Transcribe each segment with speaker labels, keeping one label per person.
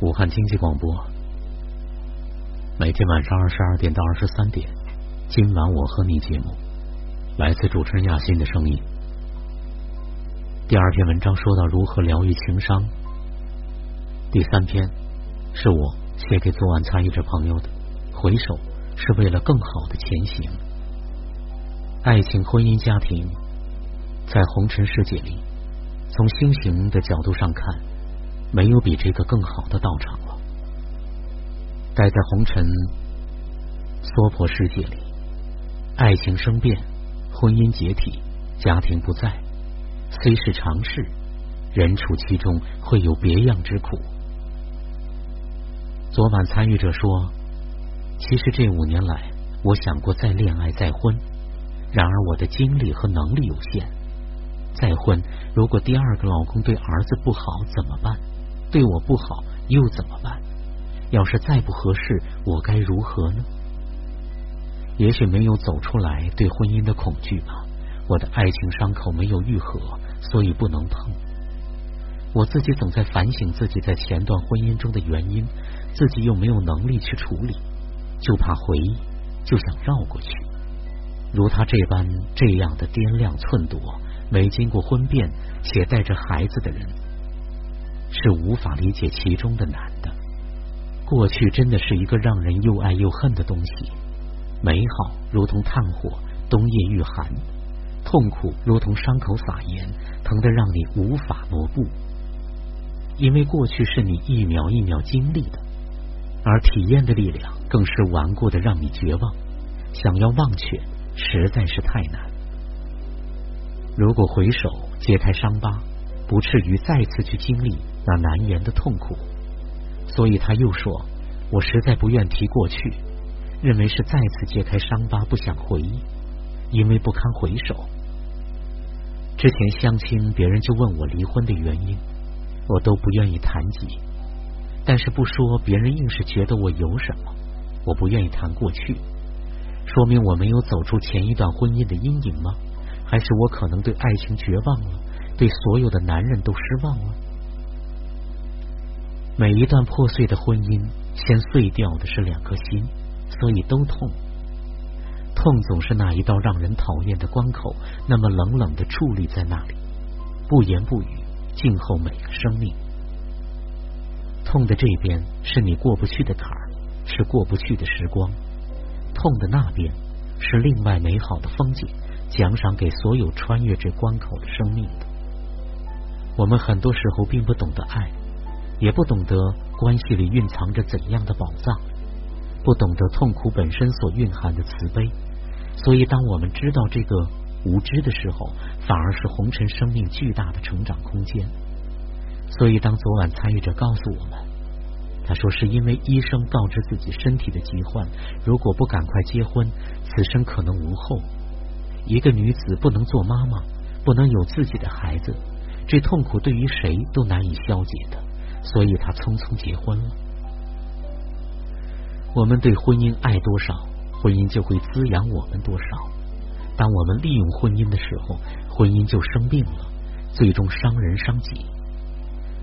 Speaker 1: 武汉经济广播，每天晚上二十二点到二十三点，今晚我和你节目，来自主持人亚欣的声音。第二篇文章说到如何疗愈情伤，第三篇是我写给昨晚参与者朋友的，回首是为了更好的前行。爱情、婚姻、家庭，在红尘世界里，从修行的角度上看，没有比这个更好的道场了。待在红尘娑婆世界里，爱情生变，婚姻解体，家庭不在，虽是常事，人处其中会有别样之苦。昨晚参与者说，其实这五年来，我想过再恋爱再婚。然而我的精力和能力有限，再婚如果第二个老公对儿子不好怎么办？对我不好又怎么办？要是再不合适，我该如何呢？也许没有走出来对婚姻的恐惧吧。我的爱情伤口没有愈合，所以不能碰。我自己总在反省自己在前段婚姻中的原因，自己又没有能力去处理，就怕回忆，就想绕过去。如他这般这样的掂量寸度，没经过婚变且带着孩子的人，是无法理解其中的难的。过去真的是一个让人又爱又恨的东西，美好如同炭火，冬夜遇寒；痛苦如同伤口撒盐，疼得让你无法挪步。因为过去是你一秒一秒经历的，而体验的力量更是顽固的，让你绝望，想要忘却。实在是太难。如果回首揭开伤疤，不至于再次去经历那难言的痛苦。所以他又说：“我实在不愿提过去，认为是再次揭开伤疤，不想回忆，因为不堪回首。”之前相亲，别人就问我离婚的原因，我都不愿意谈及。但是不说，别人硬是觉得我有什么，我不愿意谈过去。说明我没有走出前一段婚姻的阴影吗？还是我可能对爱情绝望了，对所有的男人都失望了？每一段破碎的婚姻，先碎掉的是两颗心，所以都痛。痛总是那一道让人讨厌的关口，那么冷冷的矗立在那里，不言不语，静候每个生命。痛的这边是你过不去的坎儿，是过不去的时光。痛的那边是另外美好的风景，奖赏给所有穿越这关口的生命。我们很多时候并不懂得爱，也不懂得关系里蕴藏着怎样的宝藏，不懂得痛苦本身所蕴含的慈悲。所以，当我们知道这个无知的时候，反而是红尘生命巨大的成长空间。所以，当昨晚参与者告诉我们。他说：“是因为医生告知自己身体的疾患，如果不赶快结婚，此生可能无后。一个女子不能做妈妈，不能有自己的孩子，这痛苦对于谁都难以消解的，所以他匆匆结婚了。我们对婚姻爱多少，婚姻就会滋养我们多少。当我们利用婚姻的时候，婚姻就生病了，最终伤人伤己。”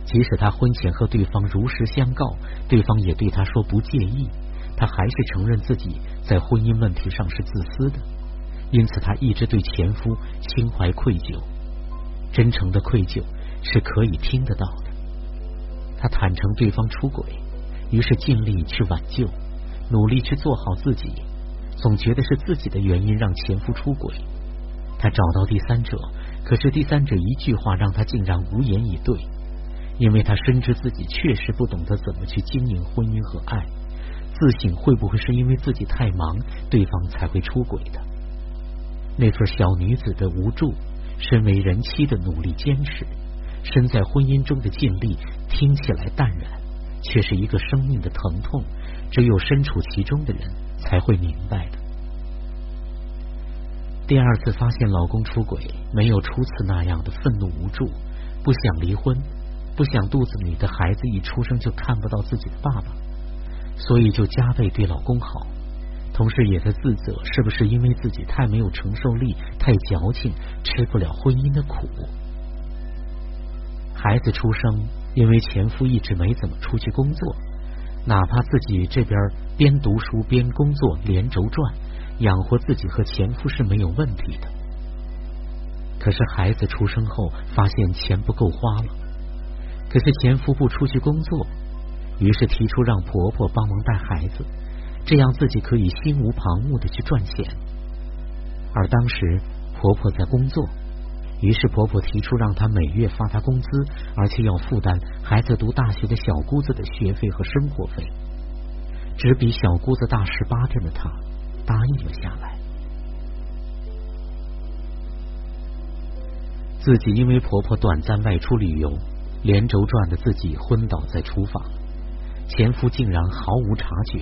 Speaker 1: 即使他婚前和对方如实相告，对方也对他说不介意，他还是承认自己在婚姻问题上是自私的，因此他一直对前夫心怀愧疚。真诚的愧疚是可以听得到的。他坦诚对方出轨，于是尽力去挽救，努力去做好自己，总觉得是自己的原因让前夫出轨。他找到第三者，可是第三者一句话让他竟然无言以对。因为他深知自己确实不懂得怎么去经营婚姻和爱，自省会不会是因为自己太忙，对方才会出轨的？那份小女子的无助，身为人妻的努力坚持，身在婚姻中的尽力，听起来淡然，却是一个生命的疼痛。只有身处其中的人才会明白的。第二次发现老公出轨，没有初次那样的愤怒无助，不想离婚。不想肚子里的孩子一出生就看不到自己的爸爸，所以就加倍对老公好，同时也在自责，是不是因为自己太没有承受力、太矫情，吃不了婚姻的苦？孩子出生因为前夫一直没怎么出去工作，哪怕自己这边边读书边工作，连轴转，养活自己和前夫是没有问题的。可是孩子出生后，发现钱不够花了。可是前夫不出去工作，于是提出让婆婆帮忙带孩子，这样自己可以心无旁骛的去赚钱。而当时婆婆在工作，于是婆婆提出让她每月发她工资，而且要负担孩子读大学的小姑子的学费和生活费。只比小姑子大十八天的她答应了下来。自己因为婆婆短暂外出旅游，连轴转的自己昏倒在厨房，前夫竟然毫无察觉。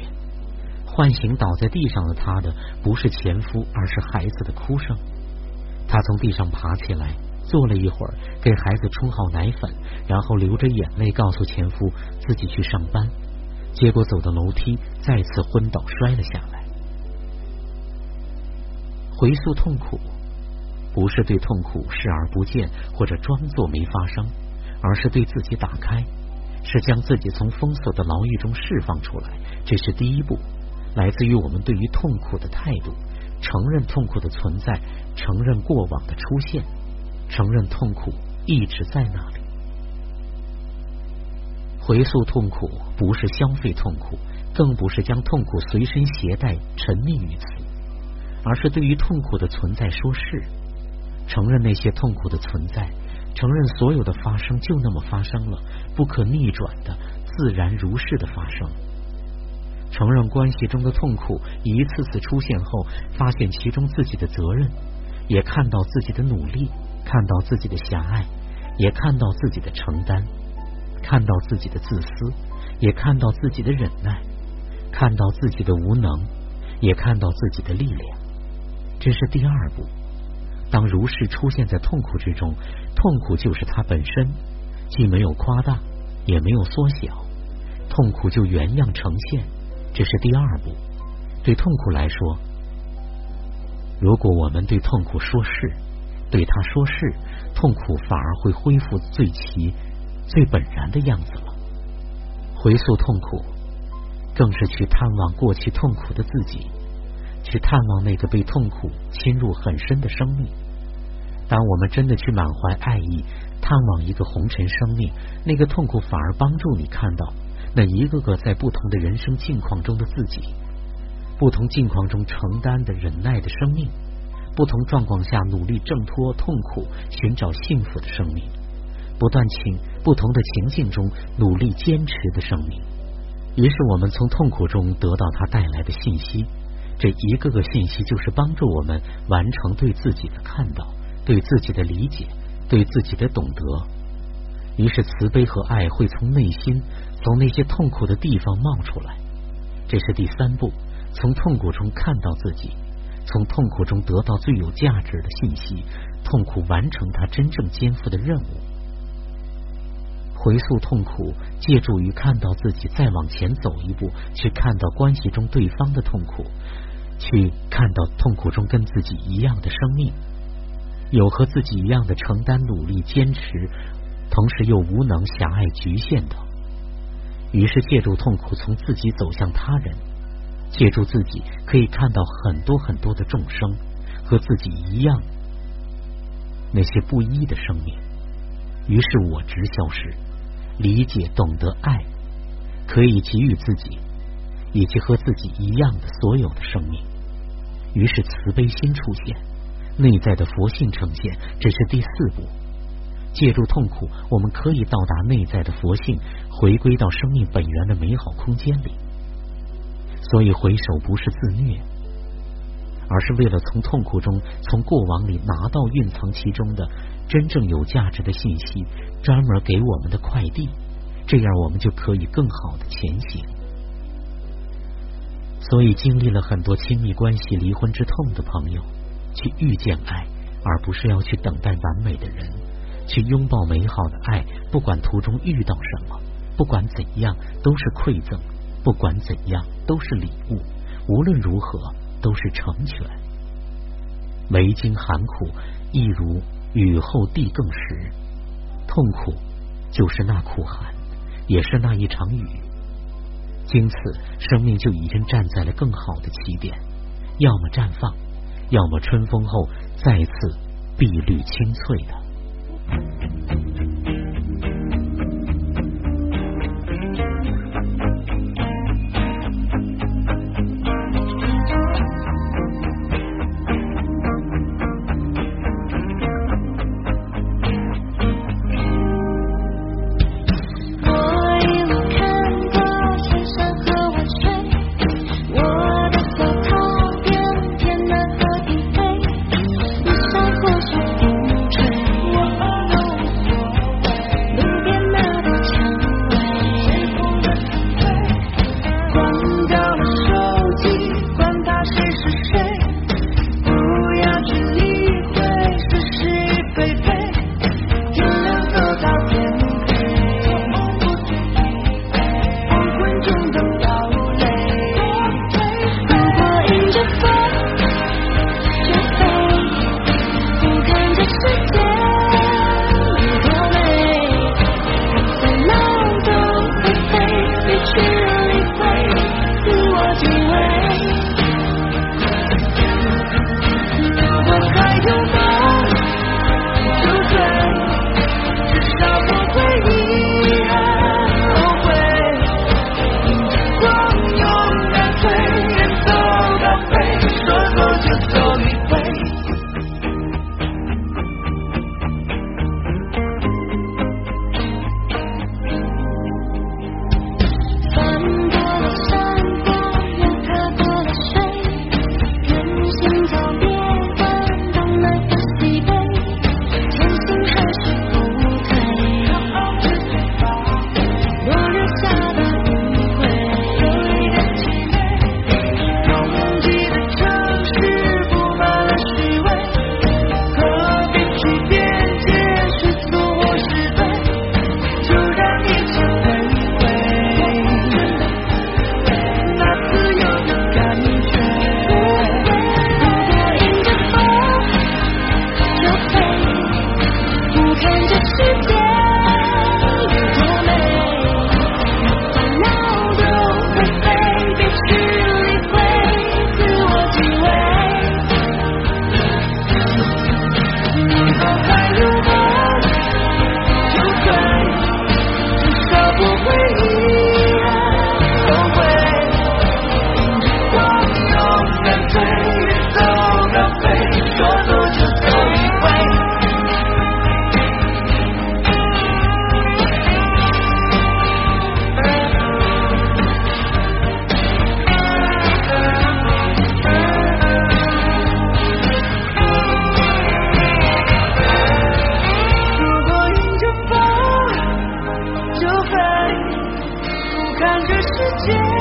Speaker 1: 唤醒倒在地上的她的不是前夫，而是孩子的哭声。她从地上爬起来，坐了一会儿，给孩子冲好奶粉，然后流着眼泪告诉前夫自己去上班。结果走到楼梯，再次昏倒摔了下来。回溯痛苦。不是对痛苦视而不见，或者装作没发生，而是对自己打开，是将自己从封锁的牢狱中释放出来。这是第一步，来自于我们对于痛苦的态度：承认痛苦的存在，承认过往的出现，承认痛苦一直在那里。回溯痛苦不是消费痛苦，更不是将痛苦随身携带，沉溺于此，而是对于痛苦的存在说是。承认那些痛苦的存在，承认所有的发生就那么发生了，不可逆转的，自然如是的发生。承认关系中的痛苦一次次出现后，发现其中自己的责任，也看到自己的努力，看到自己的狭隘，也看到自己的承担，看到自己的自私，也看到自己的忍耐，看到自己的无能，也看到自己的力量。这是第二步。当如是出现在痛苦之中，痛苦就是它本身，既没有夸大，也没有缩小，痛苦就原样呈现。这是第二步。对痛苦来说，如果我们对痛苦说是，对他说是，痛苦反而会恢复最其、最本然的样子了。回溯痛苦，更是去探望过去痛苦的自己。去探望那个被痛苦侵入很深的生命。当我们真的去满怀爱意探望一个红尘生命，那个痛苦反而帮助你看到那一个个在不同的人生境况中的自己，不同境况中承担的忍耐的生命，不同状况下努力挣脱痛苦、寻找幸福的生命，不断请不同的情境中努力坚持的生命。于是我们从痛苦中得到它带来的信息。这一个个信息，就是帮助我们完成对自己的看到、对自己的理解、对自己的懂得。于是，慈悲和爱会从内心、从那些痛苦的地方冒出来。这是第三步：从痛苦中看到自己，从痛苦中得到最有价值的信息，痛苦完成它真正肩负的任务。回溯痛苦，借助于看到自己，再往前走一步，去看到关系中对方的痛苦。去看到痛苦中跟自己一样的生命，有和自己一样的承担、努力、坚持，同时又无能、狭隘、局限的。于是借助痛苦从自己走向他人，借助自己可以看到很多很多的众生和自己一样那些不一的生命。于是我执消失，理解、懂得爱，可以给予自己以及和自己一样的所有的生命。于是慈悲心出现，内在的佛性呈现，这是第四步。借助痛苦，我们可以到达内在的佛性，回归到生命本源的美好空间里。所以回首不是自虐，而是为了从痛苦中、从过往里拿到蕴藏其中的真正有价值的信息，专门给我们的快递。这样我们就可以更好的前行。所以，经历了很多亲密关系离婚之痛的朋友，去遇见爱，而不是要去等待完美的人，去拥抱美好的爱。不管途中遇到什么，不管怎样都是馈赠，不管怎样都是礼物，无论如何都是成全。没经寒苦，亦如雨后地更实。痛苦
Speaker 2: 就是那苦寒，也是那一场雨。经此，生命就已经站在了更好的起点，要么绽放，要么春风后再次碧绿青翠的。
Speaker 3: 看这世界。